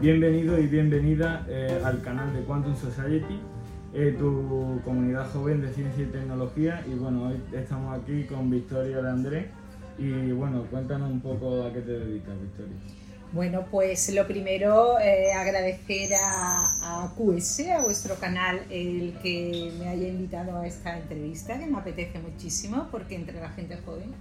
Bienvenido y bienvenida eh, al canal de Quantum Society, eh, tu comunidad joven de ciencia y tecnología. Y bueno, hoy estamos aquí con Victoria de Andrés. Y bueno, cuéntanos un poco a qué te dedicas, Victoria. Bueno, pues lo primero, eh, agradecer a, a, QS, a vuestro canal, el que me haya invitado a esta entrevista, que me apetece muchísimo, porque entre la gente joven,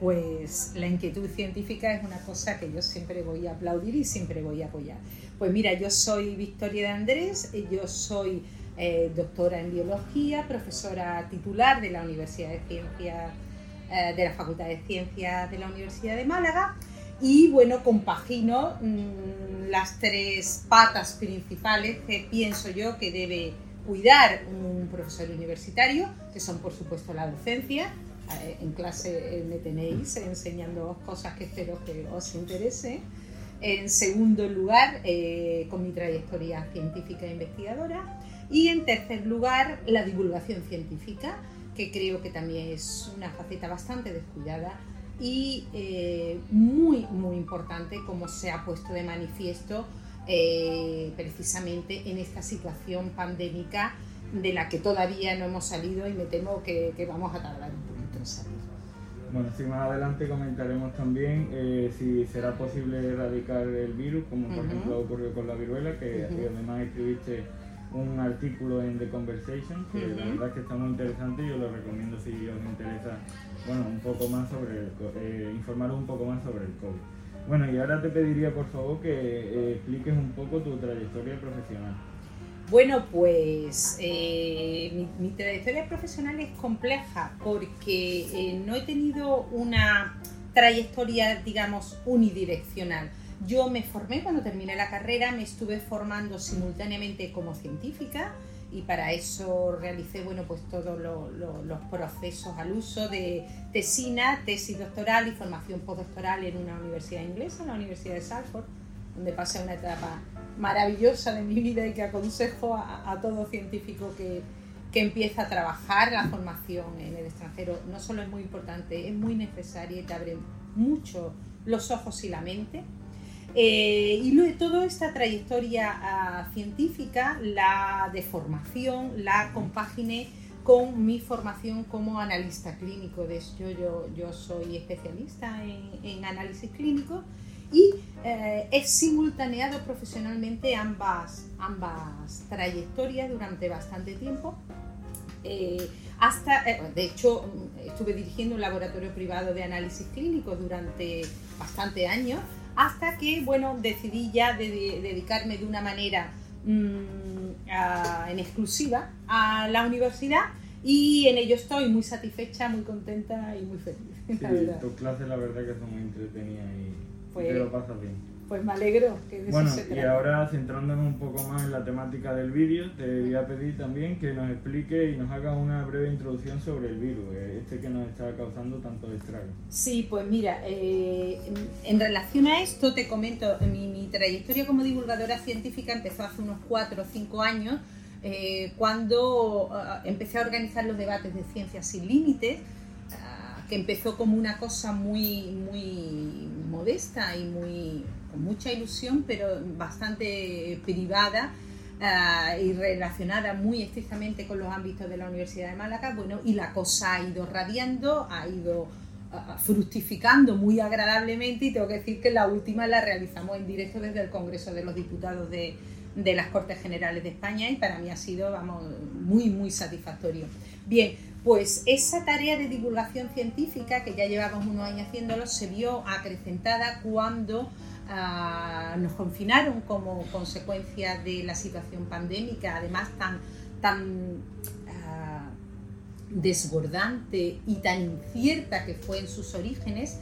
pues la inquietud científica es una cosa que yo siempre voy a aplaudir y siempre voy a apoyar. Pues mira, yo soy Victoria de Andrés, yo soy eh, doctora en biología, profesora titular de la Universidad de Ciencias, eh, de la Facultad de Ciencias de la Universidad de Málaga y bueno, compagino mmm, las tres patas principales que pienso yo que debe cuidar un profesor universitario, que son por supuesto la docencia. Eh, en clase me tenéis enseñando cosas que espero que os interese. En segundo lugar, eh, con mi trayectoria científica e investigadora. Y en tercer lugar, la divulgación científica, que creo que también es una faceta bastante descuidada y eh, muy, muy importante como se ha puesto de manifiesto eh, precisamente en esta situación pandémica de la que todavía no hemos salido y me temo que, que vamos a tardar un Bueno, si más adelante comentaremos también eh, si será posible erradicar el virus, como por uh -huh. ejemplo ocurrió con la viruela, que uh -huh. además escribiste un artículo en The Conversation, que uh -huh. la verdad es que está muy interesante y yo lo recomiendo si os interesa, bueno, un poco más sobre, el, eh, informar un poco más sobre el COVID. Bueno, y ahora te pediría por favor que eh, expliques un poco tu trayectoria profesional. Bueno, pues eh, mi, trayectoria profesional es compleja porque eh, no he tenido una trayectoria, digamos, unidireccional. Yo me formé cuando terminé la carrera, me estuve formando simultáneamente como científica y para eso realicé bueno, pues todos lo, lo, los procesos al uso de tesina, tesis doctoral y formación postdoctoral en una universidad inglesa, la Universidad de Salford, donde pasé una etapa maravillosa de mi vida y que aconsejo a, todo científico que, que empieza a trabajar la formación en el extranjero. No solo es muy importante, es muy necesaria y te abre mucho los ojos y la mente. Eh, y luego toda esta trayectoria uh, científica, la de formación, la compaginé con mi formación como analista clínico. De hecho, yo, yo soy especialista en, en análisis clínico y eh, he simultaneado profesionalmente ambas, ambas trayectorias durante bastante tiempo. Eh, hasta, eh, de hecho, estuve dirigiendo un laboratorio privado de análisis clínico durante bastante años hasta que bueno, decidí ya de, de dedicarme de una manera mmm, a, en exclusiva a la universidad y en ello estoy muy satisfecha, muy contenta y muy feliz. Sí, tus clases la verdad que son muy entretenidas y pues, te lo pasas bien. Pues me alegro que de bueno, eso se trata. y ahora centrándonos un poco más en la temática del vídeo, te voy a pedir también que nos explique y nos haga una breve introducción sobre el virus, eh, este que nos está causando tanto estrago. Sí, pues mira, eh, en, relación a esto te comento, mi, mi, trayectoria como divulgadora científica empezó hace unos 4 o 5 años, eh, cuando uh, empecé a organizar los debates de Ciencias sin Límites, que empezó como una cosa muy, muy modesta y muy con mucha ilusión, pero bastante privada uh, y relacionada muy estrictamente con los ámbitos de la Universidad de Málaga. Bueno, y la cosa ha ido radiando, ha ido uh, fructificando muy agradablemente y tengo que decir que la última la realizamos en directo desde el Congreso de los Diputados de, de las Cortes Generales de España y para mí ha sido, vamos, muy, muy satisfactorio. Bien, pues esa tarea de divulgación científica, que ya llevamos unos años haciéndolo, se vio acrecentada cuando uh, nos confinaron como consecuencia de la situación pandémica, además tan, tan uh, desbordante y tan incierta que fue en sus orígenes.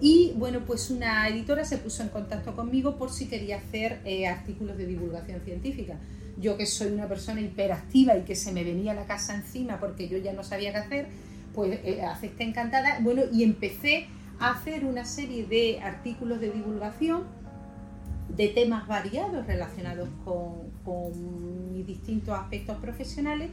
Y bueno, pues una editora se puso en contacto conmigo por si quería hacer eh, artículos de divulgación científica. Yo que soy una persona hiperactiva y que se me venía la casa encima porque yo ya no sabía qué hacer, pues eh, acepté encantada. Bueno, y empecé a hacer una serie de artículos de divulgación de temas variados relacionados con, con mis distintos aspectos profesionales,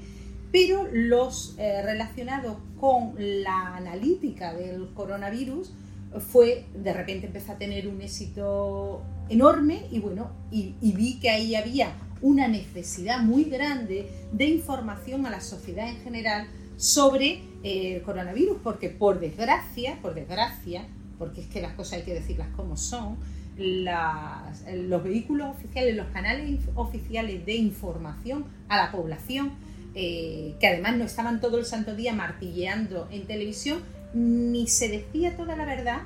pero los eh, relacionados con la analítica del coronavirus fue, de repente empezó a tener un éxito enorme y bueno, y, vi que ahí había una necesidad muy grande de información a la sociedad en general sobre eh, el coronavirus, porque por desgracia, por desgracia, porque es que las cosas hay que decirlas como son, los vehículos oficiales, los canales oficiales de información a la población, eh, que además no estaban todo el santo día martilleando en televisión, ni se decía toda la verdad,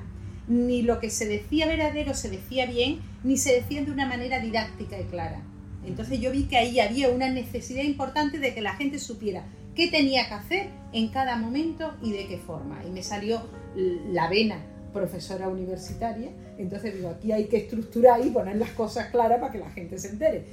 ni lo que se decía verdadero se decía bien, ni se decía de una manera didáctica y clara. Entonces yo vi que ahí había una necesidad importante de que la gente supiera qué tenía que hacer en cada momento y de qué forma. Y me salió la vena profesora universitaria, entonces digo, aquí hay que estructurar y poner las cosas claras para que la gente se entere.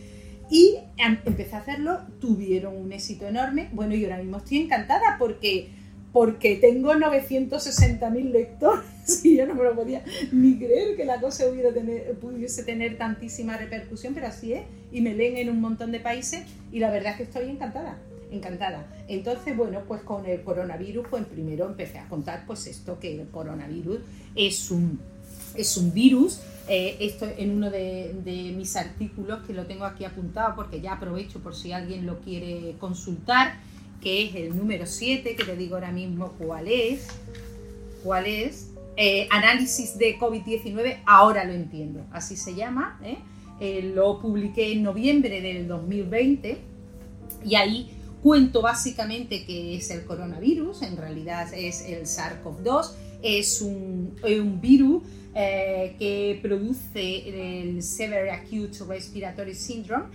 Y empecé a hacerlo, tuvieron un éxito enorme. Bueno, y ahora mismo estoy encantada porque, porque tengo 960.000 lectores y yo no me lo podía ni creer que la cosa pudiese tener tantísima repercusión, pero así es. Y me leen en un montón de países y la verdad es que estoy encantada encantada. Entonces, bueno, pues con el coronavirus, pues primero empecé a contar pues esto, que el coronavirus es un, es un virus. Eh, esto en uno de, mis artículos, que lo tengo aquí apuntado porque ya aprovecho por si alguien lo quiere consultar, que es el número 7, que te digo ahora mismo cuál es. ¿Cuál es? Eh, análisis de COVID-19, ahora lo entiendo, así se llama. ¿eh? lo publiqué en noviembre del 2020 y ahí Cuento básicamente que es el coronavirus, en realidad es el SARS-CoV-2, es un, virus eh, que produce el Severe Acute Respiratory Syndrome,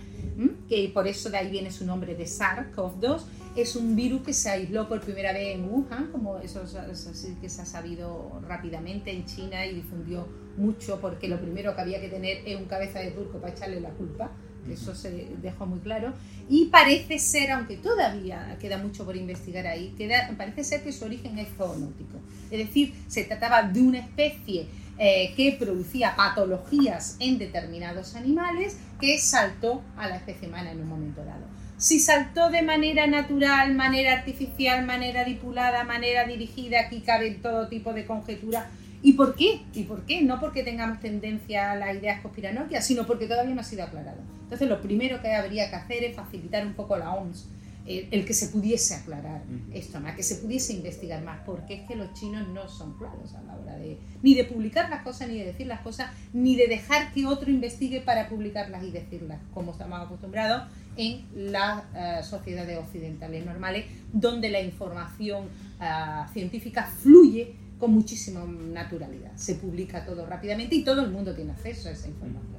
que por eso de ahí viene su nombre de SARS-CoV-2. Es un virus que se aisló por primera vez en Wuhan, como eso, es que se ha sabido rápidamente en China y difundió mucho porque lo primero que había que tener es un cabeza de turco para echarle la culpa eso se dejó muy claro. Y parece ser, aunque todavía queda mucho por investigar ahí, queda, parece ser que su origen es zoonótico. Es decir, se trataba de una especie eh, que producía patologías en determinados animales que saltó a la especie humana en un momento dado. Si saltó de manera natural, manera artificial, manera dipulada, manera dirigida, aquí cabe todo tipo de conjetura. ¿Y por qué? ¿Y por qué? No porque tengamos tendencia a las ideas conspiranoicas, sino porque todavía no ha sido aclarado. Entonces, lo primero que habría que hacer es facilitar un poco la OMS, el, que se pudiese aclarar esto más, que se pudiese investigar más, porque es que los chinos no son claros a la hora de ni de publicar las cosas, ni de decir las cosas, ni de dejar que otro investigue para publicarlas y decirlas, como estamos acostumbrados en las eh, sociedades occidentales normales, donde la información eh, científica fluye con muchísima naturalidad. Se publica todo rápidamente y todo el mundo tiene acceso a esa información.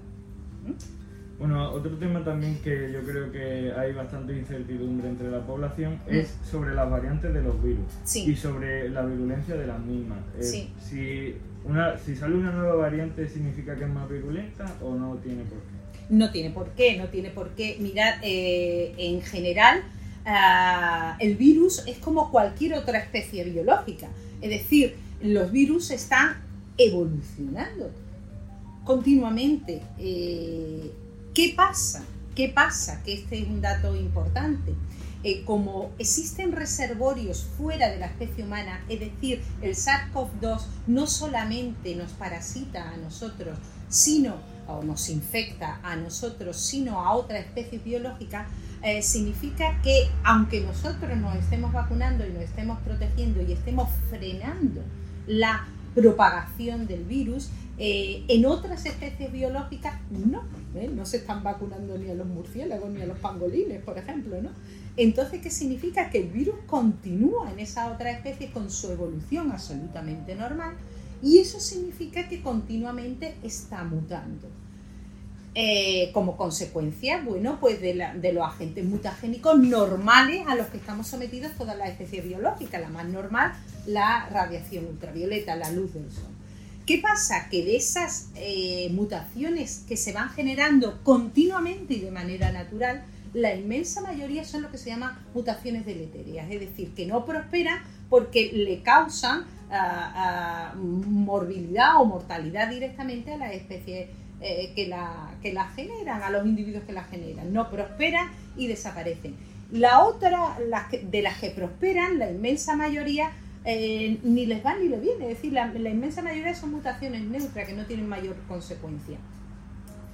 Bueno, otro tema también que yo creo que hay bastante incertidumbre entre la población mm. es sobre las variantes de los virus y sobre la virulencia de las mismas. Eh, si, una, si sale una nueva variante, ¿significa que es más virulenta o no tiene por qué? No tiene por qué, no tiene por qué. Mirad, eh, en general, ah, el virus es como cualquier otra especie biológica. Es decir, los virus están evolucionando continuamente. ¿Qué pasa? ¿Qué pasa? Que este es un dato importante. Eh, como existen reservorios fuera de la especie humana, es decir, el SARS-CoV-2 no solamente nos parasita a nosotros, sino, o nos infecta a nosotros, sino a otra especie biológica, eh, significa que aunque nosotros nos estemos vacunando y nos estemos protegiendo y estemos frenando la propagación del virus, eh, en otras especies biológicas no, no se están vacunando ni a los murciélagos ni a los pangolines, por ejemplo. ¿no? Entonces, ¿qué significa? Que el virus continúa en esa otra especie con su evolución absolutamente normal y eso significa que continuamente está mutando. Eh, como consecuencia, bueno, pues de, de, los agentes mutagénicos normales a los que estamos sometidos todas las especies biológicas. La más normal, la radiación ultravioleta, la luz del sol. ¿Qué pasa? Que de esas eh, mutaciones que se van generando continuamente y de manera natural, la inmensa mayoría son lo que se llama mutaciones deleterias, es decir, que no prosperan porque le causan ah, ah, morbilidad o mortalidad directamente a las especies eh, que, la, que la generan, a los individuos que la generan. No prosperan y desaparecen. La otra, de las que prosperan, la inmensa mayoría, eh, ni les va ni les viene. Es decir, la, inmensa mayoría son mutaciones neutras que no tienen mayor consecuencia.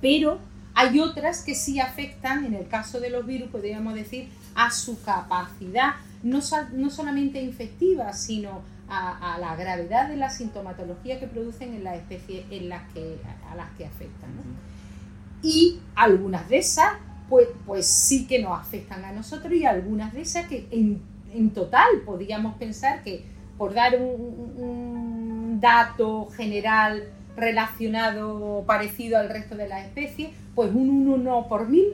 Pero hay otras que sí afectan, en el caso de los virus, podríamos decir, a su capacidad, no, no solamente infectiva, sino a, la gravedad de la sintomatología que producen en las especies en las que, a las que afectan. Y algunas de esas, pues, pues sí que nos afectan a nosotros y algunas de esas que en, en total podríamos pensar que, por dar un, dato general relacionado parecido al resto de las especies, pues un 1 por mil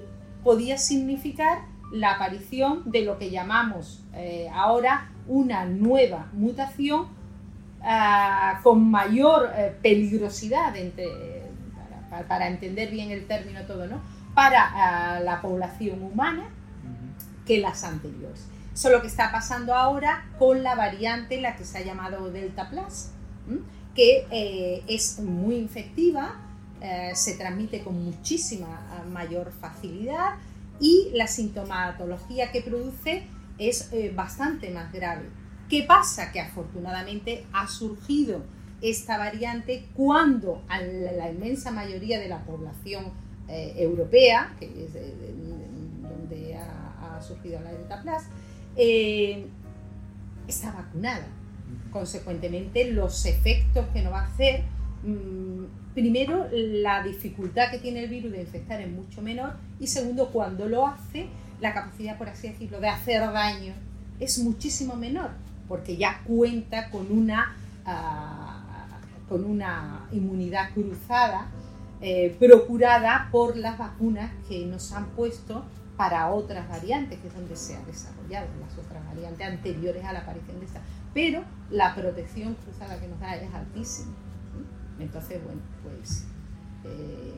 podía significar la aparición de lo que llamamos eh, ahora una nueva mutación ah, con mayor eh, peligrosidad, para, entender bien el término todo, ¿no? para ah, la población humana que las anteriores. Eso es lo que está pasando ahora con la variante, la que se ha llamado Delta Plus, que eh, es muy infectiva, se transmite con muchísima ah, mayor facilidad, y la sintomatología que produce es eh, bastante más grave. ¿Qué pasa? Que afortunadamente ha surgido esta variante cuando la, inmensa mayoría de la población eh, europea, que es donde ha, surgido la Delta Plus, eh, está vacunada. Consecuentemente, los efectos que nos va a hacer mm, primero, la dificultad que tiene el virus de infectar es mucho menor y segundo, cuando lo hace, la capacidad, por así decirlo, de hacer daño es muchísimo menor porque ya cuenta con una, ah, con una inmunidad cruzada eh, procurada por las vacunas que nos han puesto para otras variantes, que es donde se ha desarrollado las otras variantes anteriores a la aparición de esta. Pero la protección cruzada que nos da es altísima. Entonces, bueno, pues eh,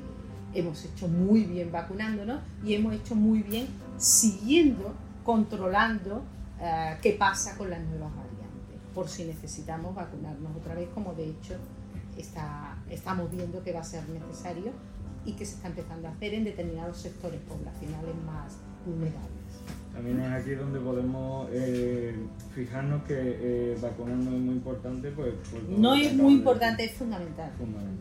hemos hecho muy bien vacunándonos y hemos hecho muy bien siguiendo, controlando eh, qué pasa con las nuevas variantes, por si necesitamos vacunarnos otra vez, como de hecho está, estamos viendo que va a ser necesario y que se está empezando a hacer en determinados sectores poblacionales más vulnerables. También es aquí donde podemos eh, fijarnos que eh, vacunarnos es muy importante. Pues, no es muy importante, es fundamental.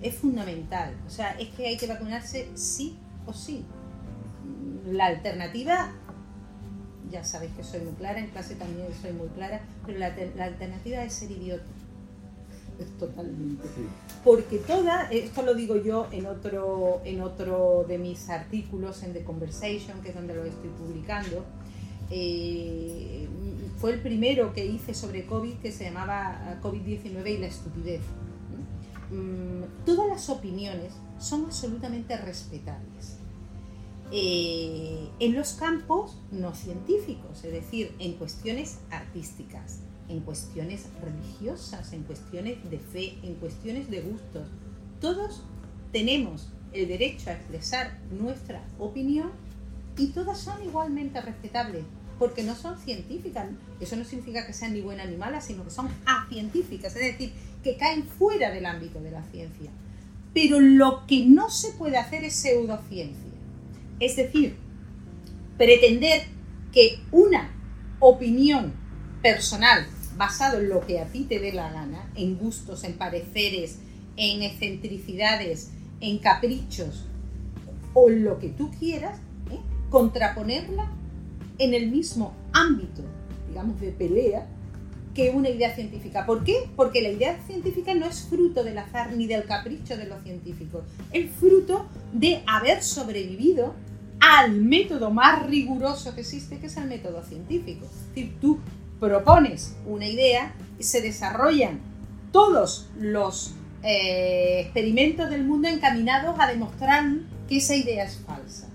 Es fundamental. O sea, es que hay que vacunarse sí o sí. La alternativa, ya sabéis que soy muy clara, en clase también soy muy clara, pero la, alternativa es ser idiota. Totalmente. Porque toda, esto lo digo yo en otro, en otro de mis artículos en The Conversation, que es donde lo estoy publicando, eh, fue el primero que hice sobre COVID que se llamaba COVID-19 y la estupidez. Mm, todas las opiniones son absolutamente respetables. Eh, en los campos no científicos, es decir, en cuestiones artísticas, en cuestiones religiosas, en cuestiones de fe, en cuestiones de gustos. Todos tenemos el derecho a expresar nuestra opinión y todas son igualmente respetables porque no son científicas. Eso no significa que sean ni buenas ni malas, sino que son acientíficas, es decir, que caen fuera del ámbito de la ciencia. Pero lo que no se puede hacer es pseudociencia. Es decir, pretender que una opinión personal basado en lo que a ti te dé la gana, en gustos, en pareceres, en excentricidades, en caprichos o en lo que tú quieras, ¿eh? contraponerla en el mismo ámbito, digamos, de pelea que una idea científica. ¿Por qué? Porque la idea científica no es fruto del azar ni del capricho de los científicos, es fruto de haber sobrevivido al método más riguroso que existe, que es el método científico. Es decir, tú propones una idea se desarrollan todos los eh, experimentos del mundo encaminados a demostrar que esa idea es falsa.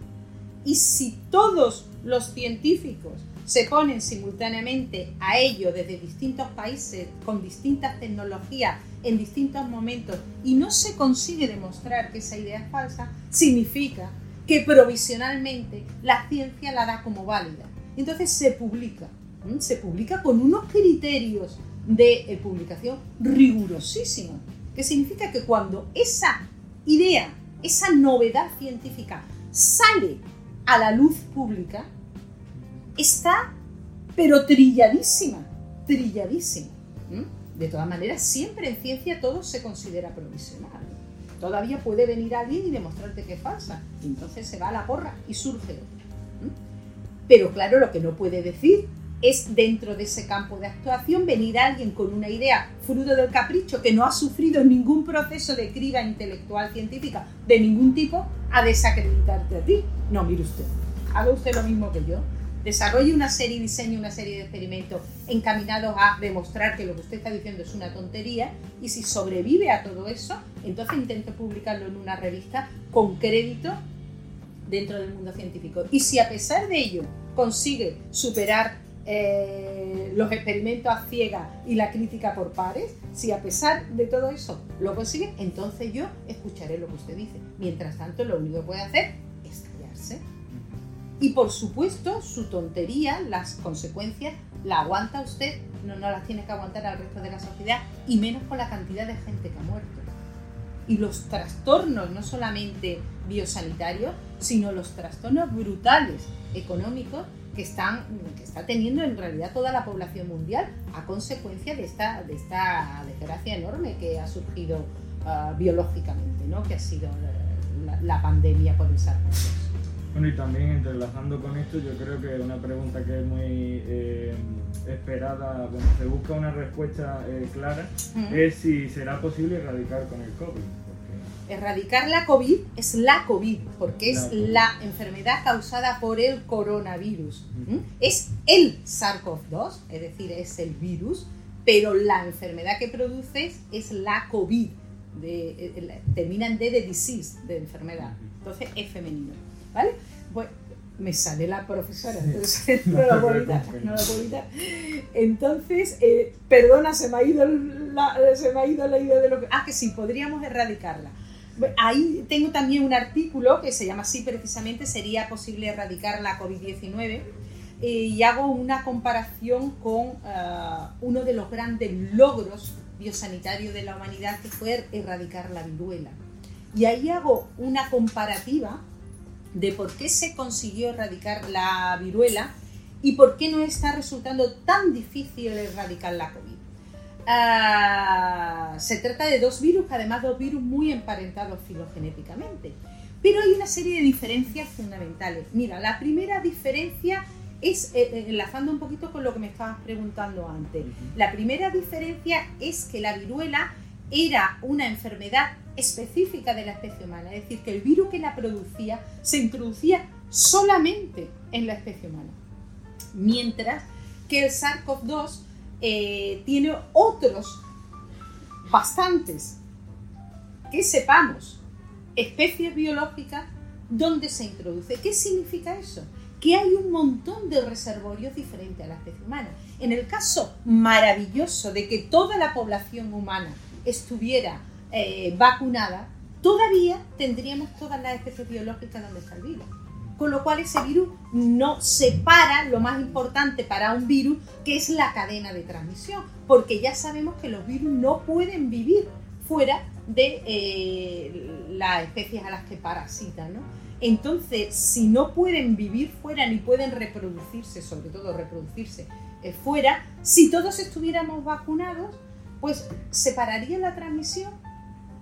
Y si todos los científicos se ponen simultáneamente a ello desde distintos países, con distintas tecnologías, en distintos momentos, y no se consigue demostrar que esa idea es falsa, significa que provisionalmente la ciencia la da como válida. Entonces se publica, se publica con unos criterios de eh, publicación rigurosísimos, que significa que cuando esa idea, esa novedad científica sale a la luz pública, está pero trilladísima, trilladísima. De todas maneras, siempre en ciencia todo se considera provisional. Todavía puede venir alguien y demostrarte que es falsa. entonces se va a la porra y surge otro. Pero claro, lo que no puede decir es dentro de ese campo de actuación venir alguien con una idea fruto del capricho que no ha sufrido ningún proceso de criba intelectual científica de ningún tipo a desacreditarte a ti. No, mire usted, haga usted lo mismo que yo. Desarrolle una serie, diseñe una serie de experimentos encaminados a demostrar que lo que usted está diciendo es una tontería y si sobrevive a todo eso, entonces intente publicarlo en una revista con crédito dentro del mundo científico. Y si a pesar de ello consigue superar eh, los experimentos a ciegas y la crítica por pares, si a pesar de todo eso lo consigue, entonces yo escucharé lo que usted dice. Mientras tanto, lo único que puede hacer es callarse. Y por supuesto, su tontería, las consecuencias, la aguanta usted, no, no las tiene que aguantar al resto de la sociedad, y menos con la cantidad de gente que ha muerto. Y los trastornos, no solamente biosanitarios, sino los trastornos brutales económicos que, están, que está teniendo en realidad toda la población mundial a consecuencia de esta, de esta desgracia enorme que ha surgido ah, biológicamente, ¿no? que ha sido la, pandemia por el sars Bueno, y también entrelazando con esto, yo creo que una pregunta que es muy eh, esperada, bueno, se busca una respuesta eh, clara, es si será posible erradicar con el COVID erradicar la COVID es la COVID, porque es la enfermedad causada por el coronavirus. Es el SARS-CoV-2, es decir, es el virus, pero la enfermedad que produces es la COVID. De, eh, termina en D de disease, de enfermedad. Entonces es femenino. ¿Vale? Pues me sale la profesora, entonces no, lo puedo evitar, no lo puedo evitar. Entonces, eh, perdona, se me, ha ido la, se me ha ido la idea de lo que... Ah, que sí, podríamos erradicarla. Ahí tengo también un artículo que se llama así precisamente, sería posible erradicar la COVID-19 eh, y hago una comparación con ah, uno de los grandes logros biosanitarios de la humanidad que fue erradicar la viruela. Y ahí hago una comparativa de por qué se consiguió erradicar la viruela y por qué no está resultando tan difícil erradicar la COVID. Ah, se trata de dos virus, además dos virus muy emparentados filogenéticamente. Pero hay una serie de diferencias fundamentales. Mira, la primera diferencia es, eh, eh, enlazando un poquito con lo que me estabas preguntando antes, la primera diferencia es que la viruela era una enfermedad específica de la especie humana, es decir, que el virus que la producía se introducía solamente en la especie humana. Mientras que el SARS-CoV-2 eh, tiene otros, bastantes, que sepamos, especies biológicas donde se introduce. ¿Qué significa eso? Que hay un montón de reservorios diferentes a la especie humana. En el caso maravilloso de que toda la población humana estuviera eh, vacunada, todavía tendríamos todas las especies biológicas donde está el virus con lo cual ese virus no separa lo más importante para un virus, que es la cadena de transmisión, porque ya sabemos que los virus no pueden vivir fuera de eh, las especies a las que parasitan. ¿no? Entonces, si no pueden vivir fuera ni pueden reproducirse, sobre todo reproducirse eh, fuera, si todos estuviéramos vacunados, pues separaría la transmisión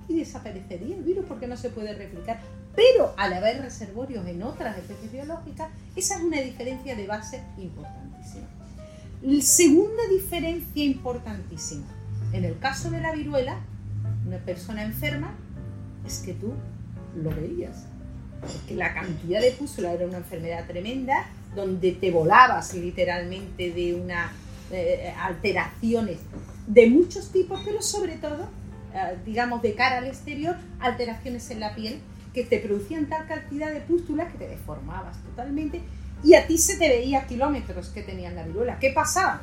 y desaparecería el virus porque no se puede replicar. Pero al haber reservorios en otras especies biológicas, esa es una diferencia de base importantísima. La segunda diferencia importantísima, en el caso de la viruela, una persona enferma, es que tú lo veías. Porque la cantidad de pústula era una enfermedad tremenda, donde te volabas literalmente de unas eh, alteraciones de muchos tipos, pero sobre todo, eh, digamos, de cara al exterior, alteraciones en la piel que te producían tal cantidad de pústulas que te deformabas totalmente y a ti se te veía kilómetros que tenían la viruela. ¿Qué pasaba?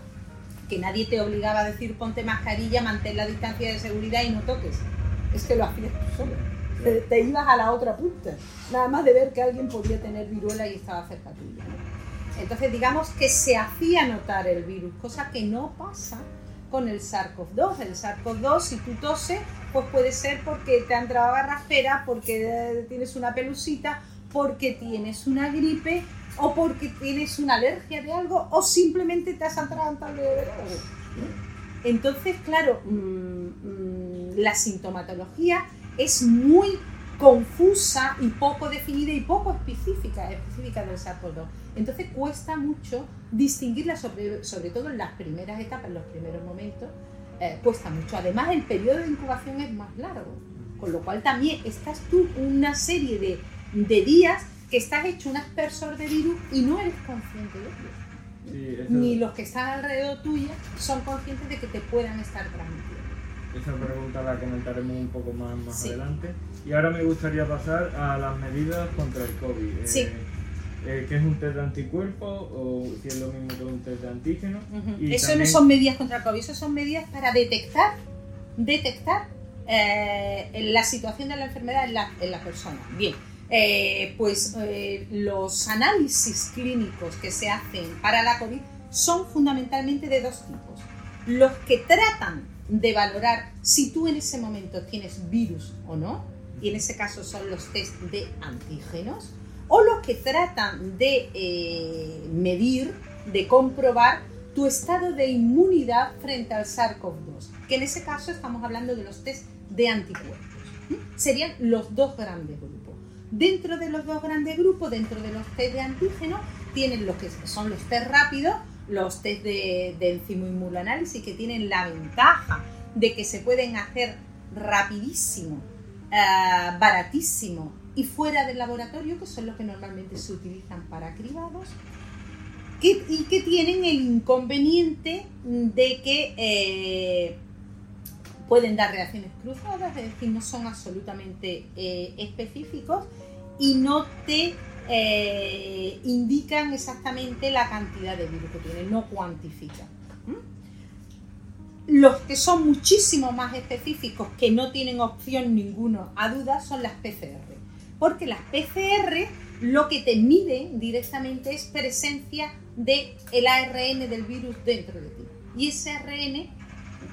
Que nadie te obligaba a decir ponte mascarilla, mantén la distancia de seguridad y no toques. Es que lo hacías tú solo. Te, ibas a la otra punta, nada más de ver que alguien podía tener viruela y estaba cerca tuya. Entonces digamos que se hacía notar el virus, cosa que no pasa con el SARS-CoV-2. El SARS-CoV-2, si tú toses, pues puede ser porque te ha entrado garraspera, porque eh, tienes una pelusita, porque tienes una gripe o porque tienes una alergia de algo o simplemente te has atragantado de algo. Entonces, claro, mm, mm, la sintomatología es muy confusa y poco definida y poco específica, específica del SARS-CoV-2. Entonces cuesta mucho distinguirla, sobre, sobre todo en las primeras etapas, en los primeros momentos, eh, cuesta mucho. Además, el periodo de incubación es más largo, con lo cual también estás tú una serie de, de días que estás hecho un aspersor de virus y no eres consciente de ello. Ni los que están alrededor tuya son conscientes de que te puedan estar transmitiendo. Esa pregunta la comentaremos un poco más, más adelante. Y ahora me gustaría pasar a las medidas contra el COVID. Sí. Eh, eh, ¿Qué es un test de anticuerpos o si es lo mismo que un test de antígeno? eso no son medidas contra el COVID, eso son medidas para detectar, detectar eh, la situación de la enfermedad en la, en la persona. Bien, pues los análisis clínicos que se hacen para la COVID son fundamentalmente de dos tipos. Los que tratan de valorar si tú en ese momento tienes virus o no, y en ese caso son los test de antígenos, o los que tratan de eh, medir, de comprobar tu estado de inmunidad frente al SARS-CoV-2, que en ese caso estamos hablando de los test de anticuerpos. Serían los dos grandes grupos. Dentro de los dos grandes grupos, dentro de los test de antígenos, tienen los que son los test rápidos, los test de, de enzimo-inmunoanálisis que tienen la ventaja de que se pueden hacer rapidísimo, eh, baratísimo y fuera del laboratorio, que son los que normalmente se utilizan para cribados, y que tienen el inconveniente de que eh, pueden dar reacciones cruzadas, es decir, no son absolutamente eh, específicos y no te eh, indican exactamente la cantidad de virus que tiene, no cuantifican. Los que son muchísimo más específicos, que no tienen opción ninguno a duda, son las PCR. Porque las PCR lo que te miden directamente es presencia del el ARN del virus dentro de ti. Y ese ARN,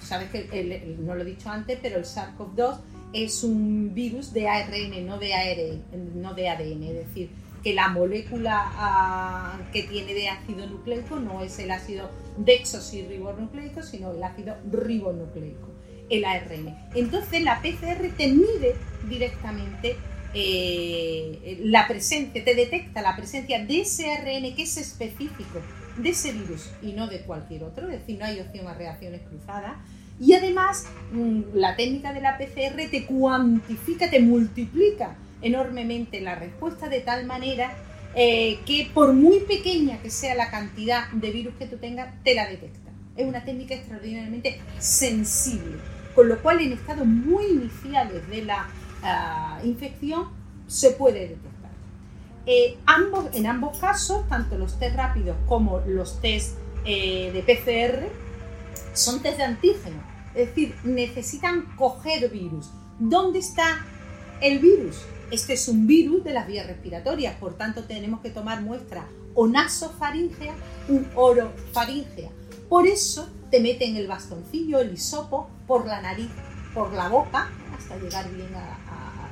sabes que no lo he dicho antes, pero el SARS-CoV-2 es un virus de ARN, no de, ARN, no de ADN, es decir, que la molécula ah, que tiene de ácido nucleico no es el ácido desoxirribonucleico, sino el ácido ribonucleico, el ARN. Entonces la PCR te mide directamente eh, la presencia, te detecta la presencia de ese ARN que es específico de ese virus y no de cualquier otro, es decir, no hay opción a reacciones cruzadas. Y además, mm, la técnica de la PCR te cuantifica, te multiplica enormemente la respuesta de tal manera eh, que por muy pequeña que sea la cantidad de virus que tú tengas, te la detecta. Es una técnica extraordinariamente sensible, con lo cual en estados muy iniciales de la ah, infección se puede detectar. Eh, ambos, en ambos casos, tanto los test rápidos como los test eh, de PCR, son test de antígeno, es decir, necesitan coger virus. ¿Dónde está el virus? Este es un virus de las vías respiratorias, por tanto tenemos que tomar muestra o nasofaringea u orofaringea. Por eso te meten el bastoncillo, el hisopo, por la nariz, por la boca, hasta llegar bien a,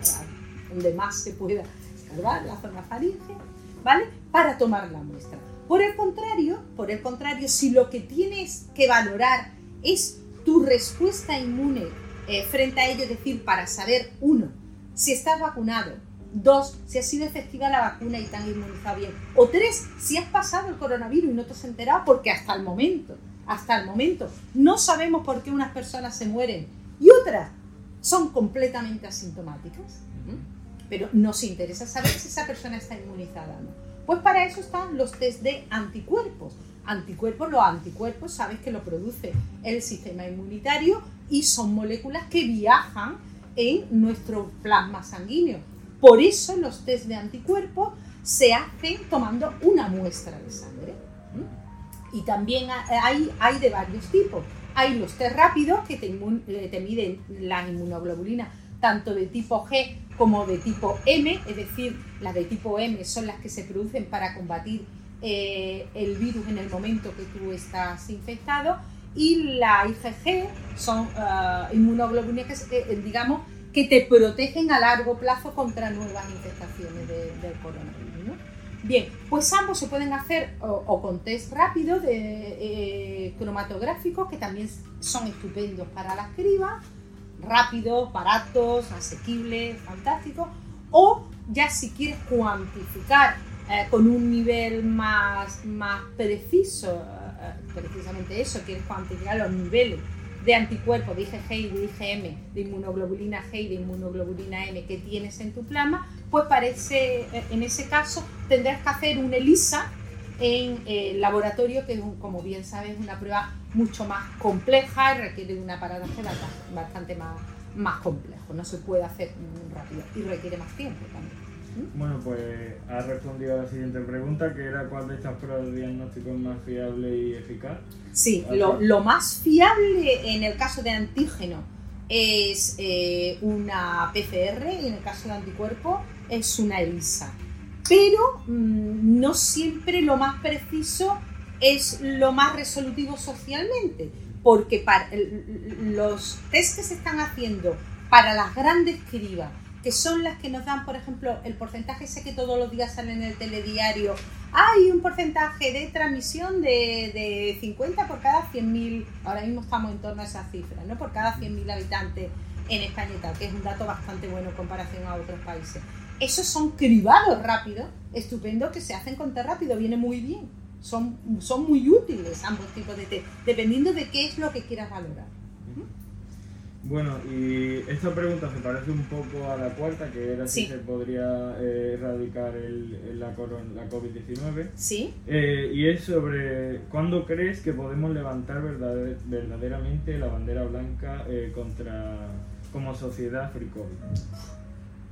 donde más se pueda escarbar, la zona faringea, ¿vale? Para tomar la muestra. Por el contrario, por el contrario, si lo que tienes que valorar es tu respuesta inmune eh, frente a ello, es decir, para saber, uno, si estás vacunado. Dos, si ha sido efectiva la vacuna y te han inmunizado bien. O tres, si has pasado el coronavirus y no te has enterado porque hasta el momento, hasta el momento, no sabemos por qué unas personas se mueren y otras son completamente asintomáticas. Pero nos interesa saber si esa persona está inmunizada o no. Pues para eso están los test de anticuerpos. Anticuerpos, los anticuerpos, sabes que lo produce el sistema inmunitario y son moléculas que viajan en nuestro plasma sanguíneo. Por eso los test de anticuerpos se hacen tomando una muestra de sangre. Y también hay, hay de varios tipos. Hay los test rápidos que te, eh, te miden la inmunoglobulina tanto de tipo G como de tipo M, es decir, las de tipo M son las que se producen para combatir eh, el virus en el momento que tú estás infectado y la IgG son uh, inmunoglobulinas que, eh, digamos, que te protegen a largo plazo contra nuevas infectaciones del coronavirus. Bien, pues ambos se pueden hacer o, con test rápido de eh, cromatográficos, que también son estupendos para la escriba, rápidos, baratos, asequibles, fantásticos, o ya si quieres cuantificar eh, con un nivel más, más preciso, precisamente eso, quieres cuantificar los niveles de anticuerpos de IgG y de IgM, de inmunoglobulina G y de inmunoglobulina M que tienes en tu plasma, pues parece, eh, en ese caso tendrás que hacer un ELISA en el laboratorio, que como bien sabes es una prueba mucho más compleja y requiere de un aparataje bastante más, más complejo. No se puede hacer rápido y requiere más tiempo también. Bueno, pues ha respondido a la siguiente pregunta, que era cuál de estas pruebas de diagnóstico es más fiable y eficaz. Sí, lo, más fiable en el caso de antígeno es eh, una PCR y en el caso de anticuerpo es una ELISA. Pero mm, no siempre lo más preciso es lo más resolutivo socialmente, porque para, los test que se están haciendo para las grandes cribas que son las que nos dan, por ejemplo, el porcentaje, sé que todos los días sale en el telediario, hay un porcentaje de transmisión de, de 50 por cada 100.000, ahora mismo estamos en torno a esa cifra, ¿no? por cada 100.000 habitantes en España y tal, que es un dato bastante bueno en comparación a otros países. Esos son cribados rápidos, estupendos, que se hacen con té rápido, viene muy bien. Son, son muy útiles ambos tipos de té, dependiendo de qué es lo que quieras valorar. Bueno, y esta pregunta se parece un poco a la cuarta, que era si se podría eh, erradicar el, la, la COVID-19. Sí. Eh, y es sobre cuándo crees que podemos levantar verdaderamente la bandera blanca eh, contra como sociedad free COVID.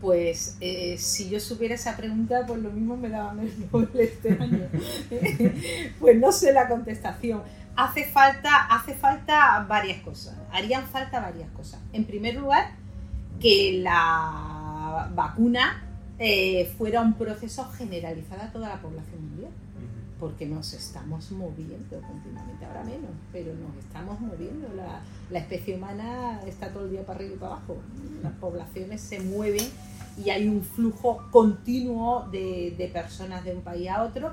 Pues si yo supiera esa pregunta, pues lo mismo me daba menos este año. pues no sé la contestación hace falta, hace falta varias cosas. Harían falta varias cosas. En primer lugar, que la vacuna eh, fuera un proceso generalizado a toda la población mundial. Porque nos estamos moviendo continuamente, ahora menos, pero nos estamos moviendo. La, especie humana está todo el día para arriba y para abajo. Las poblaciones se mueven y hay un flujo continuo de, de personas de un país a otro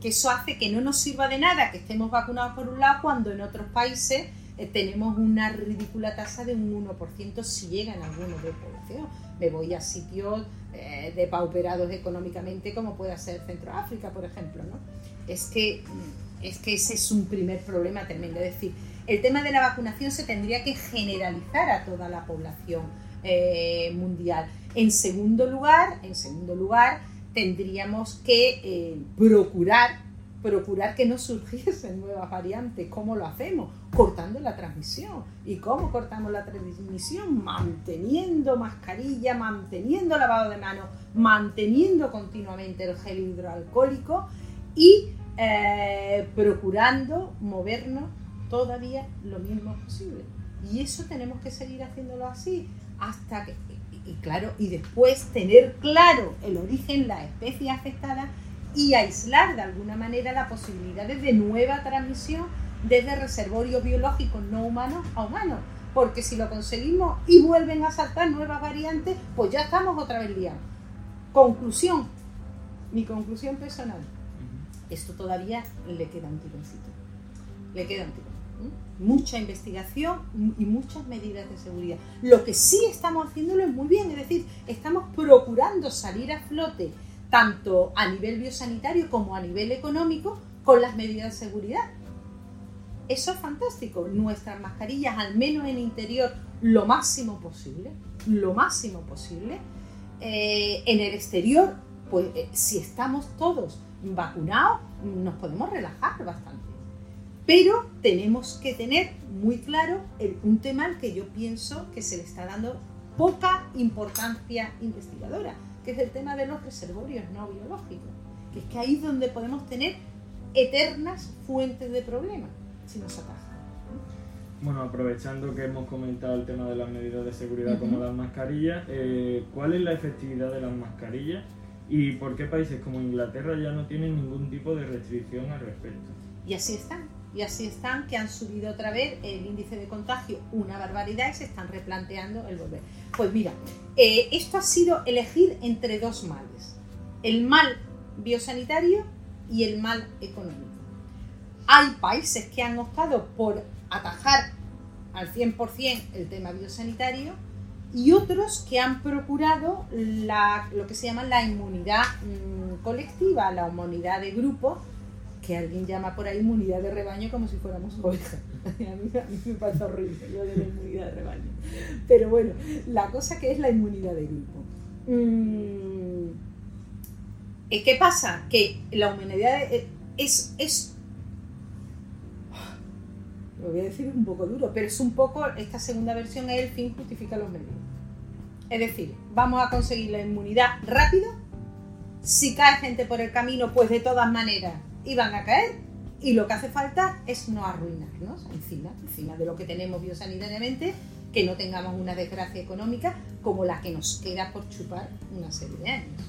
que, eso hace que no nos sirva de nada que estemos vacunados por un lado cuando en otros países eh, tenemos una ridícula tasa de un 1% si llegan algunos de población. Me voy a sitios eh, depauperados económicamente como puede ser Centroáfrica, por ejemplo. ¿no? Es, que, mm, es que ese es un primer problema tremendo. Es decir, el tema de la vacunación se tendría que generalizar a toda la población eh, mundial. En segundo lugar, en segundo lugar, tendríamos que eh, procurar, procurar que no surgiesen nuevas variantes. ¿Cómo lo hacemos? Cortando la transmisión. ¿Y cómo cortamos la transmisión? Manteniendo mascarilla, manteniendo lavado de manos, manteniendo continuamente el gel hidroalcohólico y eh, procurando movernos todavía lo mismo posible. Y eso tenemos que seguir haciéndolo así hasta que y claro, y después tener claro el origen, la especie afectada y aislar de alguna manera la posibilidad de nueva transmisión desde reservorios biológicos no humanos a humanos. Porque si lo conseguimos y vuelven a saltar nuevas variantes, pues ya estamos otra vez liados. Conclusión, mi conclusión personal. Esto todavía le queda un tironcito. Le queda un tirón mucha investigación y muchas medidas de seguridad. Lo que sí estamos haciéndolo es muy bien, es decir, estamos procurando salir a flote tanto a nivel biosanitario como a nivel económico con las medidas de seguridad. Eso es fantástico. Nuestras mascarillas, al menos en interior, lo máximo posible, lo máximo posible. Eh, en el exterior, pues eh, si estamos todos vacunados, nos podemos relajar bastante. Pero tenemos que tener muy claro un tema al que yo pienso que se le está dando poca importancia investigadora, que es el tema de los reservorios no biológicos, que es que ahí es donde podemos tener eternas fuentes de problemas si nos atajan. Bueno, aprovechando que hemos comentado el tema de las medidas de seguridad como las mascarillas, eh, ¿cuál es la efectividad de las mascarillas y por qué países como Inglaterra ya no tienen ningún tipo de restricción al respecto? Y así están y así están que han subido otra vez el índice de contagio una barbaridad y se están replanteando el volver. Pues mira, eh, esto ha sido elegir entre dos males. El mal biosanitario y el mal económico. Hay países que han optado por atajar al 100% el tema biosanitario y otros que han procurado lo que se llama la inmunidad mm, colectiva, la inmunidad de grupo, que alguien llama por ahí inmunidad de rebaño como si fuéramos ovejas. A mí, me parece horrible lo de la inmunidad de rebaño. Pero bueno, la cosa que es la inmunidad de grupo. Mm, ¿Qué pasa? Que la inmunidad eh, es, es lo voy a decir un poco duro, pero es un poco, esta segunda versión es el fin justifica los medios. Es decir, vamos a conseguir la inmunidad rápido. Si cae gente por el camino, pues de todas maneras iban a caer. Y lo que hace falta es no arruinarnos encima, encima de lo que tenemos biosanitariamente, que no tengamos una desgracia económica como la que nos queda por chupar una serie de años.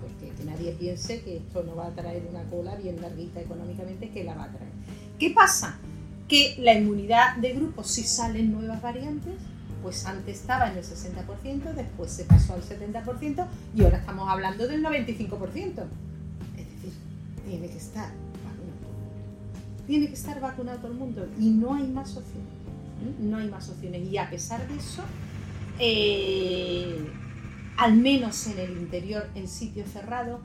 Porque que nadie piense que esto no va a traer una cola bien larguita económicamente, que la va a traer. ¿Qué pasa? Que la inmunidad de grupo, si salen nuevas variantes, pues antes estaba en el 60%, después se pasó al 70% y ahora estamos hablando del 95%. Tiene que estar vacunado. Tiene que estar vacunado todo el mundo y no hay más opciones. No hay más opciones. Y a pesar de eso, eh, al menos en el interior, en sitios cerrados,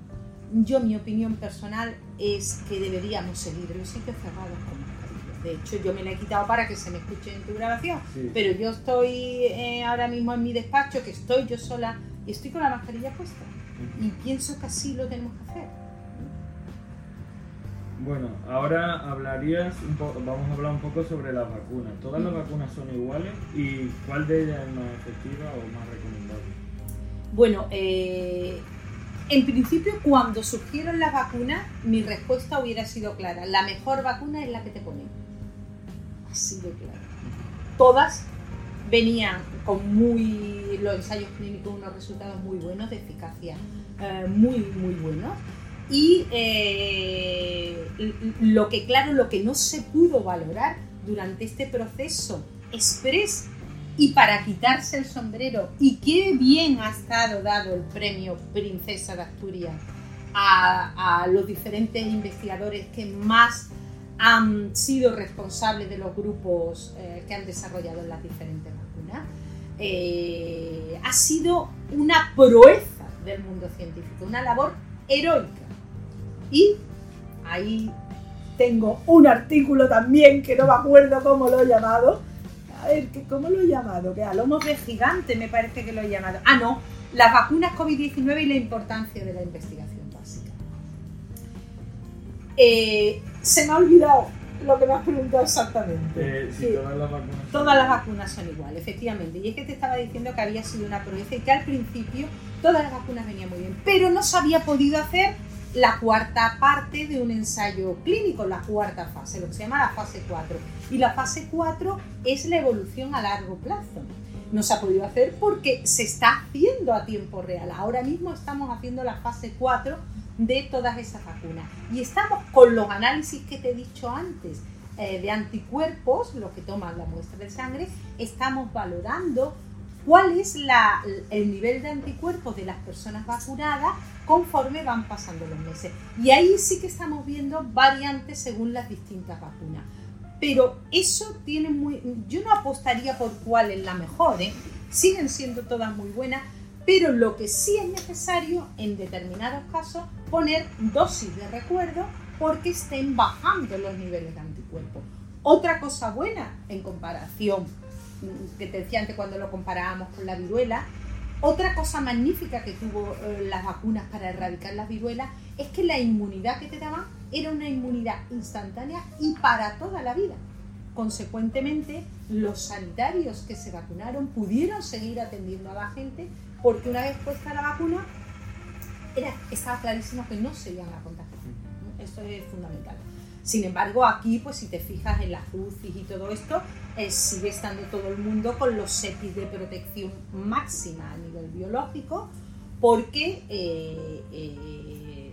yo mi opinión personal es que deberíamos seguir en los sitios cerrados de hecho, yo me la he quitado para que se me escuche en tu grabación. Pero yo estoy eh, ahora mismo en mi despacho, que estoy yo sola y estoy con la mascarilla puesta. Y pienso que así lo tenemos que hacer. Bueno, ahora hablarías un vamos a hablar un poco sobre las vacunas. ¿Todas las vacunas son iguales? ¿Y cuál de ellas es más efectiva o más recomendable? Bueno, eh, en principio, cuando surgieron las vacunas, mi respuesta hubiera sido clara. La mejor vacuna es la que te ponen así de claro. Todas venían con muy los ensayos clínicos unos resultados muy buenos de eficacia eh, muy muy buenos y eh, lo que claro lo que no se pudo valorar durante este proceso express y para quitarse el sombrero y qué bien ha estado dado el premio Princesa de Asturias a, los diferentes investigadores que más han sido responsables de los grupos eh, que han desarrollado las diferentes vacunas. Eh, ha sido una proeza del mundo científico, una labor heroica. Y ahí tengo un artículo también que no me acuerdo cómo lo he llamado. A ver, ¿cómo lo he llamado? Que a lomos de gigante me parece que lo he llamado. Ah, no, las vacunas COVID-19 y la importancia de la investigación básica. Eh, se me ha olvidado lo que me has preguntado exactamente. Eh, todas las vacunas. Todas las vacunas son iguales, efectivamente. Y es que te estaba diciendo que había sido una proeza y que al principio todas las vacunas venían muy bien, pero no se había podido hacer la cuarta parte de un ensayo clínico, la cuarta fase, lo que se llama la fase 4. Y la fase 4 es la evolución a largo plazo. No se ha podido hacer porque se está haciendo a tiempo real. Ahora mismo estamos haciendo la fase 4 de todas esas vacunas. Y estamos con los análisis que te he dicho antes eh, de anticuerpos, lo que toman la muestra de sangre, estamos valorando cuál es el nivel de anticuerpos de las personas vacunadas conforme van pasando los meses. Y ahí sí que estamos viendo variantes según las distintas vacunas. Pero eso tiene muy... Yo no apostaría por cuál es la mejor, ¿eh? siguen siendo todas muy buenas, pero lo que sí es necesario en determinados casos poner dosis de recuerdo porque estén bajando los niveles de anticuerpos. Otra cosa buena en comparación, que cuando lo comparábamos con la viruela, otra cosa magnífica que tuvo eh, las vacunas para erradicar las viruelas es que la inmunidad que te daban era una inmunidad instantánea y para toda la vida. Consecuentemente, los sanitarios que se vacunaron pudieron seguir atendiendo a la gente porque una vez puesta la vacuna, era, estaba clarísimo que no se iban a contagiar. Esto es fundamental. Sin embargo, aquí, pues si te fijas en las UCI y todo esto, eh, sigue estando todo el mundo con los SEPIs de protección máxima a nivel biológico, porque eh, eh,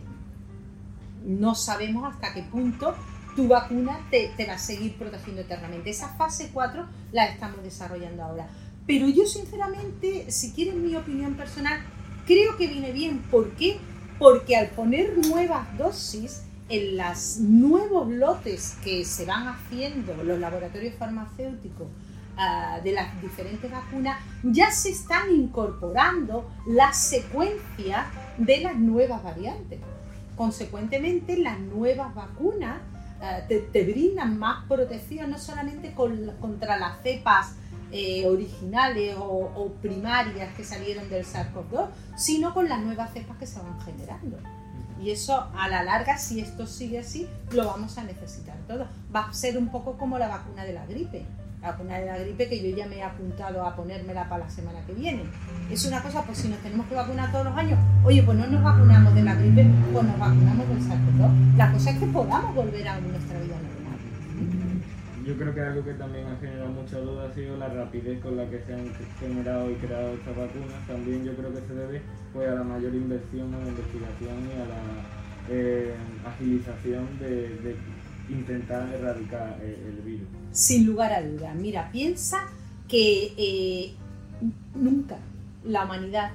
no sabemos hasta qué punto tu vacuna te, te, va a seguir protegiendo eternamente. Esa fase 4 la estamos desarrollando ahora. Pero yo sinceramente, si quieren mi opinión personal, creo que viene bien. ¿Por qué? porque al poner nuevas dosis en los nuevos lotes que se van haciendo los laboratorios farmacéuticos ah, de las diferentes vacunas, ya se están incorporando las secuencias de las nuevas variantes. Consecuentemente, las nuevas vacunas ah, te, brindan más protección, no solamente contra las cepas eh, originales o, primarias que salieron del SARS-CoV-2, sino con las nuevas cepas que se van generando. Y eso a la larga, si esto sigue así, lo vamos a necesitar todo. Va a ser un poco como la vacuna de la gripe. La vacuna de la gripe que yo ya me he apuntado a ponérmela para la semana que viene. Es una cosa, pues si nos tenemos que vacunar todos los años, oye, pues no nos vacunamos de la gripe, pues nos vacunamos del SARS-CoV-2. La cosa es que podamos volver a nuestra vida yo creo que algo que también ha generado mucha duda ha sido la rapidez con la que se han generado y creado estas vacunas. También yo creo que se debe pues, a la mayor inversión en la investigación y a la eh, agilización de, intentar erradicar el, virus. Sin lugar a duda. Mira, piensa que eh, nunca la humanidad,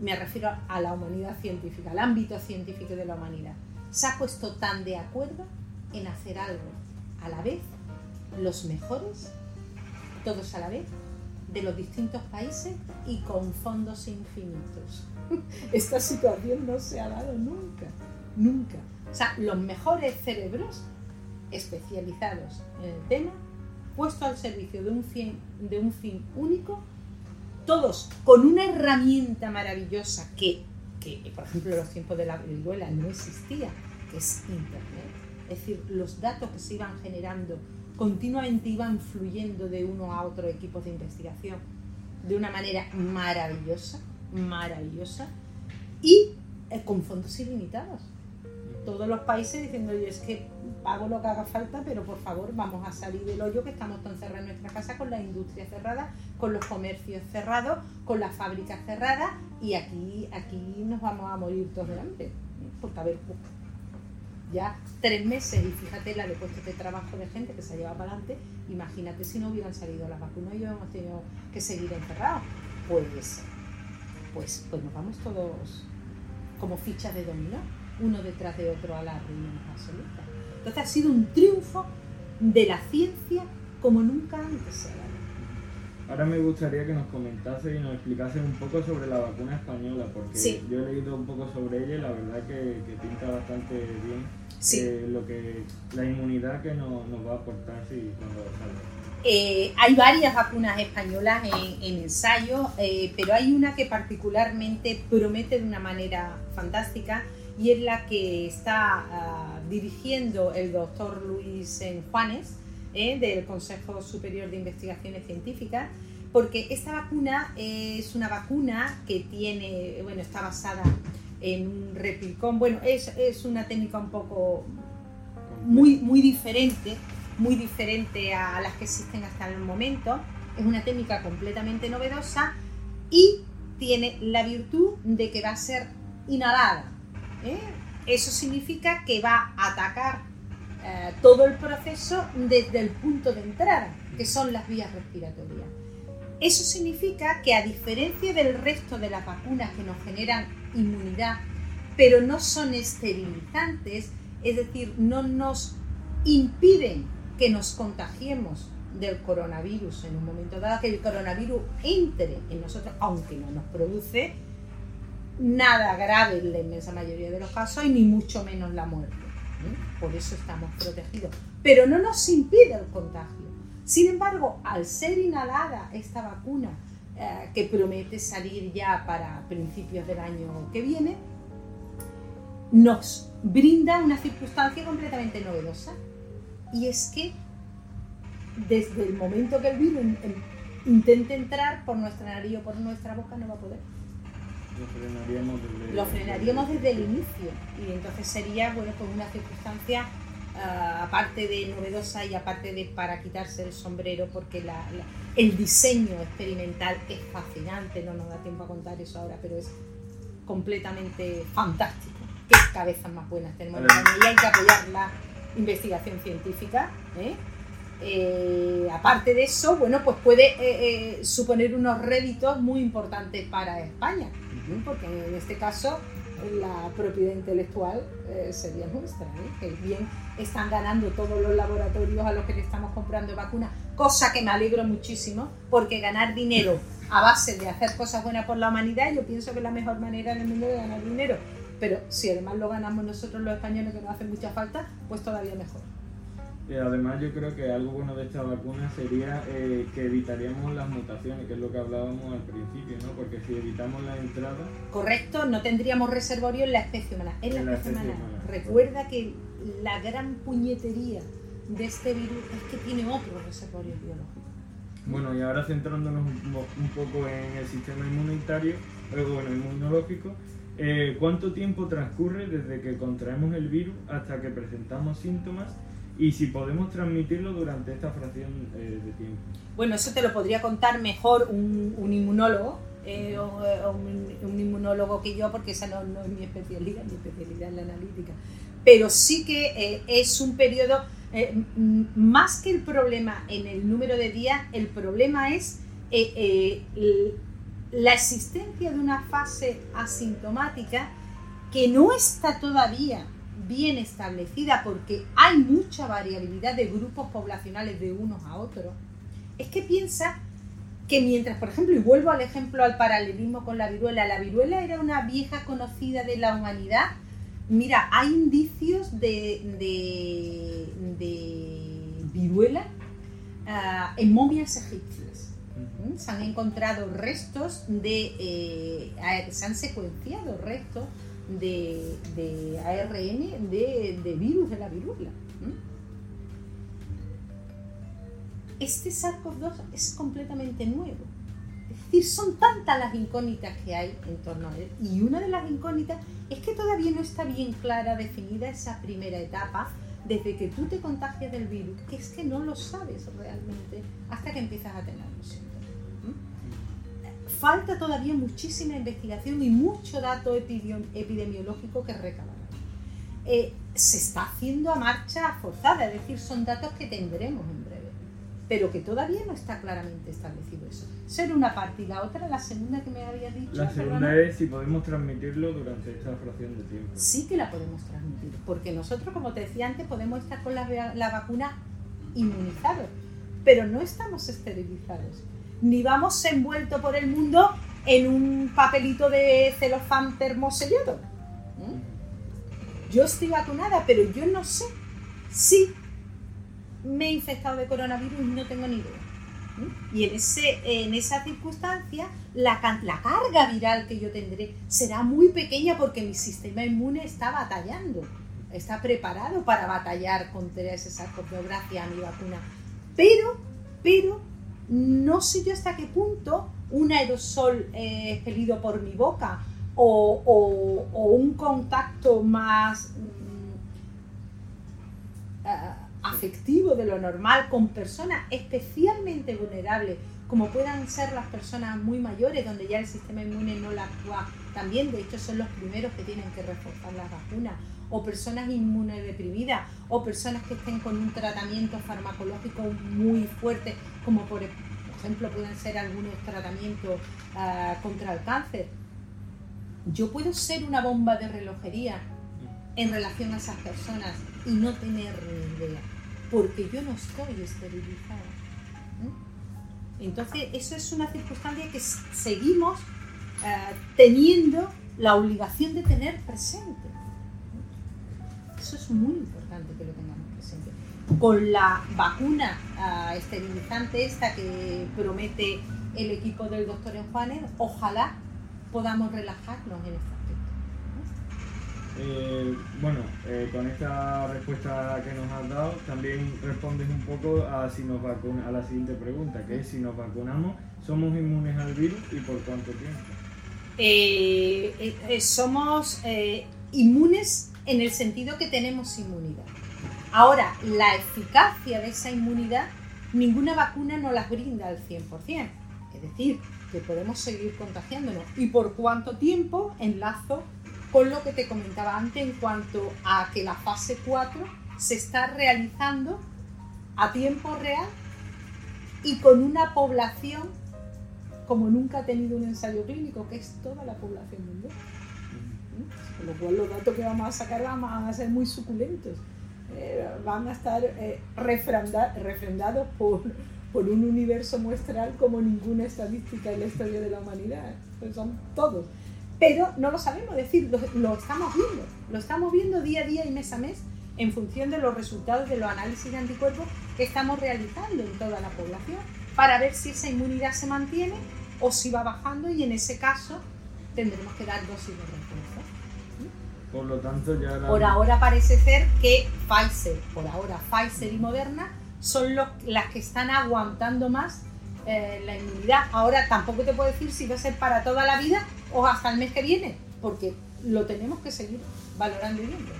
me refiero a la humanidad científica, al ámbito científico de la humanidad, se ha puesto tan de acuerdo en hacer algo a la vez los mejores, todos a la vez, de los distintos países y con fondos infinitos. Esta situación no se ha dado nunca, nunca. O sea, los mejores cerebros especializados en el tema, puestos al servicio de un fin, de un fin único, todos con una herramienta maravillosa que, que, por ejemplo, en los tiempos de la viruela no existía, que es Internet. Es decir, los datos que se iban generando continuamente iban fluyendo de uno a otro equipos de investigación de una manera maravillosa, maravillosa, y eh, con fondos ilimitados. Todos los países diciendo, yo es que pago lo que haga falta, pero por favor vamos a salir del hoyo que estamos tan cerrados en nuestra casa con la industria cerrada, con los comercios cerrados, con las fábricas cerradas, y aquí, aquí nos vamos a morir todos de hambre. Porque a ver, ya tres meses y fíjate la de puestos de trabajo de gente que se ha llevado para adelante, imagínate si no hubieran salido las vacunas y hemos tenido que seguir encerrados. Pues, pues, pues nos vamos todos como fichas de dominó, uno detrás de otro a la ruina absoluta. Entonces ha sido un triunfo de la ciencia como nunca antes se ha dado. Ahora me gustaría que nos comentase y nos explicase un poco sobre la vacuna española, porque yo he leído un poco sobre ella y la verdad que, que pinta bastante bien eh, lo que, la inmunidad que nos, va a aportar si, cuando salga. Eh, hay varias vacunas españolas en, ensayo, eh, pero hay una que particularmente promete de una manera fantástica y es la que está ah, dirigiendo el doctor Luis Juanes del Consejo Superior de Investigaciones Científicas, porque esta vacuna es una vacuna que tiene, bueno, está basada en un replicón, bueno, es, es una técnica un poco muy, muy diferente, muy diferente a las que existen hasta el momento, es una técnica completamente novedosa y tiene la virtud de que va a ser inhalada. ¿eh? Eso significa que va a atacar eh, todo el proceso desde el punto de entrada, que son las vías respiratorias. Eso significa que a diferencia del resto de las vacunas que nos generan inmunidad, pero no son esterilizantes, es decir, no nos impiden que nos contagiemos del coronavirus en un momento dado, que el coronavirus entre en nosotros, aunque no nos produce nada grave en la inmensa mayoría de los casos y ni mucho menos la muerte. Por eso estamos protegidos. Pero no nos impide el contagio. Sin embargo, al ser inhalada esta vacuna, eh, que promete salir ya para principios del año que viene, nos brinda una circunstancia completamente novedosa. Y es que desde el momento que el virus intente entrar por nuestra nariz o por nuestra boca, no va a poder. Lo frenaríamos desde, el inicio y entonces sería bueno pues una circunstancia ah, aparte de novedosa y aparte de para quitarse el sombrero porque el diseño experimental es fascinante, no nos da tiempo a contar eso ahora, pero es completamente fantástico. Qué cabezas más buenas tenemos y hay que apoyar la investigación científica. ¿eh? Eh, aparte de eso, bueno, pues puede eh, suponer unos réditos muy importantes para España porque en este caso la propiedad intelectual eh, sería nuestra, ¿eh? que bien están ganando todos los laboratorios a los que le estamos comprando vacunas, cosa que me alegro muchísimo, porque ganar dinero a base de hacer cosas buenas por la humanidad, yo pienso que es la mejor manera en el mundo de ganar dinero. Pero si además lo ganamos nosotros los españoles, que nos hace mucha falta, pues todavía mejor. Además yo creo que algo bueno de esta vacuna sería eh, que evitaríamos las mutaciones, que es lo que hablábamos al principio, ¿no? Porque si evitamos la entrada... Correcto, no tendríamos reservorio en la especie humana. En la, especie, humana. Recuerda que la gran puñetería de este virus es que tiene otro reservorio biológico. Bueno, y ahora centrándonos un, poco en el sistema inmunitario, eh, bueno, inmunológico, eh, ¿cuánto tiempo transcurre desde que contraemos el virus hasta que presentamos síntomas y si podemos transmitirlo durante esta fracción eh, de tiempo. Bueno, eso te lo podría contar mejor un, inmunólogo. Eh, o, un, inmunólogo que yo, porque esa no, es mi especialidad, mi especialidad es la analítica. Pero sí que eh, es un periodo, más que el problema en el número de días, el problema es la existencia de una fase asintomática que no está todavía bien establecida porque hay mucha variabilidad de grupos poblacionales de unos a otros, es que piensa que mientras, por ejemplo, y vuelvo al ejemplo al paralelismo con la viruela, la viruela era una vieja conocida de la humanidad, mira, hay indicios de, de, viruela ah, en momias egipcias. Se han encontrado restos de, eh, se han secuenciado restos de, ARN de, virus de la viruela. Este SARS-CoV-2 es completamente nuevo. Es decir, son tantas las incógnitas que hay en torno a él. Y una de las incógnitas es que todavía no está bien clara, definida esa primera etapa desde que tú te contagias del virus, que es que no lo sabes realmente hasta que empiezas a tenerlo falta todavía muchísima investigación y mucho dato epidemiológico que recabar. Eh, se está haciendo a marcha forzada, es decir, son datos que tendremos en breve, pero que todavía no está claramente establecido eso. Ser una parte y la otra, la segunda que me había dicho. La segunda es si podemos transmitirlo durante esta fracción de tiempo. Sí que la podemos transmitir, porque nosotros, como te decía antes, podemos estar con la, la vacuna inmunizados, pero no estamos esterilizados ni vamos envuelto por el mundo en un papelito de celofán termosellado. ¿Mm? Yo estoy vacunada, pero yo no sé si me he infectado de coronavirus y no tengo ni idea. ¿Mm? Y en, ese, en esa circunstancia, la, la, carga viral que yo tendré será muy pequeña porque mi sistema inmune está batallando, está preparado para batallar contra ese sarcopio gracias a mi vacuna. Pero, pero no sé yo hasta qué punto un aerosol eh, expelido por mi boca o, un contacto más mm, eh, afectivo de lo normal con personas especialmente vulnerables, como puedan ser las personas muy mayores, donde ya el sistema inmune no la actúa también, de hecho son los primeros que tienen que reforzar las vacunas, o personas inmunodeprimidas, o personas que estén con un tratamiento farmacológico muy fuerte, como por ejemplo pueden ser algunos tratamientos ah, contra el cáncer. Yo puedo ser una bomba de relojería en relación a esas personas y no tener ni idea, porque yo no estoy esterilizada. Entonces, eso es una circunstancia que seguimos ah, teniendo la obligación de tener presente. Eso es muy importante que lo tengamos presente. Con la vacuna uh, esterilizante esta que promete el equipo del doctor Enjuanes, ojalá podamos relajarnos en este aspecto. Eh, bueno, eh, con esta respuesta que nos has dado, también respondes un poco a, si nos vacuna, a la siguiente pregunta, que es si nos vacunamos, ¿somos inmunes al virus y por cuánto tiempo? Eh, somos inmunes en el sentido que tenemos inmunidad. Ahora, la eficacia de esa inmunidad, ninguna vacuna nos la brinda al 100%. Es decir, que podemos seguir contagiándonos. ¿Y por cuánto tiempo? Enlazo con lo que te comentaba antes en cuanto a que la fase 4 se está realizando a tiempo real y con una población como nunca ha tenido un ensayo clínico, que es toda la población mundial. Con lo cual los datos que vamos a sacar van a ser muy suculentos. Eh, van a estar eh, refrendados por, un universo muestral como ninguna estadística en la historia de la humanidad. Pues son todos. Pero no lo sabemos decir, lo, lo, estamos viendo. Lo estamos viendo día a día y mes a mes en función de los resultados de los análisis de anticuerpos que estamos realizando en toda la población para ver si esa inmunidad se mantiene o si va bajando y en ese caso tendremos que dar dosis de refuerzo. Por lo tanto, ya Por ahora parece ser que Pfizer, por ahora Pfizer y Moderna son los, las que están aguantando más eh, la inmunidad. Ahora tampoco te puedo decir si va a ser para toda la vida o hasta el mes que viene, porque lo tenemos que seguir valorando y viendo.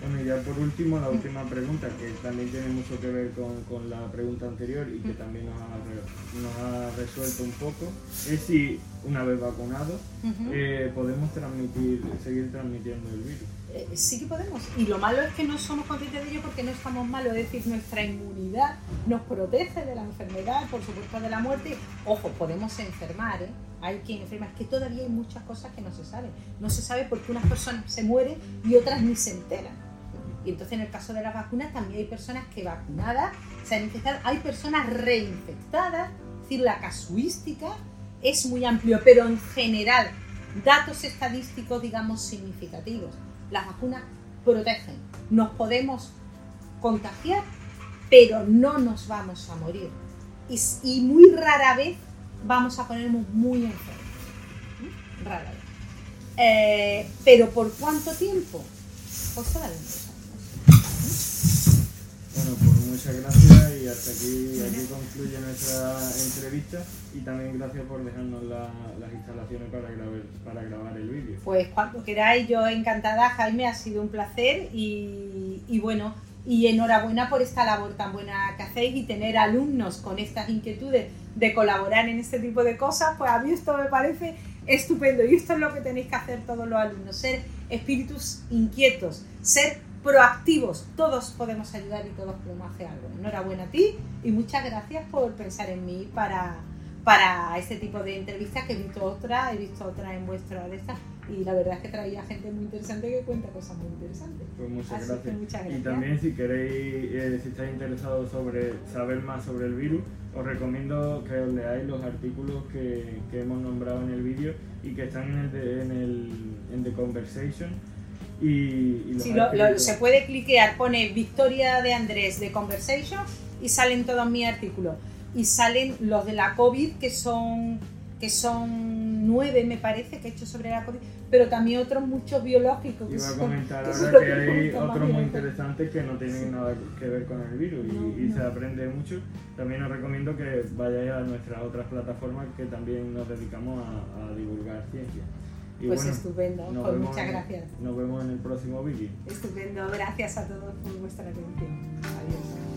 Bueno, y ya por último, la última pregunta, que también tiene mucho que ver con, con la pregunta anterior y que también nos ha, nos ha, resuelto un poco, es si una vez vacunados eh, podemos transmitir, seguir transmitiendo el virus. Eh, sí que podemos. Y lo malo es que no somos conscientes de ello porque no estamos malos. Es decir, nuestra inmunidad nos protege de la enfermedad, por supuesto de la muerte. Ojo, podemos enfermar, ¿eh? Hay quien enferma. Es que todavía hay muchas cosas que no se saben. No se sabe por qué unas personas se mueren y otras ni se enteran. Y entonces en el caso de las vacunas también hay personas que vacunadas se han infectado. Hay personas reinfectadas. Es decir, la casuística es muy amplio, pero en general, datos estadísticos, digamos, significativos las vacunas protegen. Nos podemos contagiar, pero no nos vamos a morir. Y, muy rara vez vamos a ponernos muy enfermos. Rara vez. Eh, pero ¿por cuánto tiempo? Pues todavía Bueno, pues muchas gracias y hasta aquí, aquí concluye nuestra entrevista y también gracias por dejarnos las instalaciones para grabar, el vídeo. Pues cuando queráis, yo encantada, Jaime, ha sido un placer y, y bueno, y enhorabuena por esta labor tan buena que hacéis y tener alumnos con estas inquietudes de colaborar en este tipo de cosas, pues a mí esto me parece estupendo y esto es lo que tenéis que hacer todos los alumnos, ser espíritus inquietos, ser proactivos, todos podemos ayudar y todos podemos hacer algo. Enhorabuena a ti y muchas gracias por pensar en mí para, para este tipo de entrevistas que he visto otra, he visto otra en vuestra de y la verdad es que traía gente muy interesante que cuenta cosas muy interesantes. Pues muchas, gracias. Y también si queréis, eh, si estáis interesados sobre saber más sobre el virus, os recomiendo que os leáis los artículos que, que hemos nombrado en el vídeo y que están en el, en el en The Conversation y, se puede cliquear, pone Victoria de Andrés de Conversation y salen todos mis artículos. Y salen los de la COVID, que son, que son nueve, me parece, que he hecho sobre la COVID, pero también otros muchos biológicos. Iba a comentar ahora que hay otros muy interesantes que no tienen nada que ver con el virus y, se aprende mucho. También os recomiendo que vayáis a nuestras otras plataformas que también nos dedicamos a divulgar ciencia pues estupendo, pues muchas gracias. Nos vemos en el próximo vídeo. Estupendo, gracias a todos por vuestra atención. Adiós.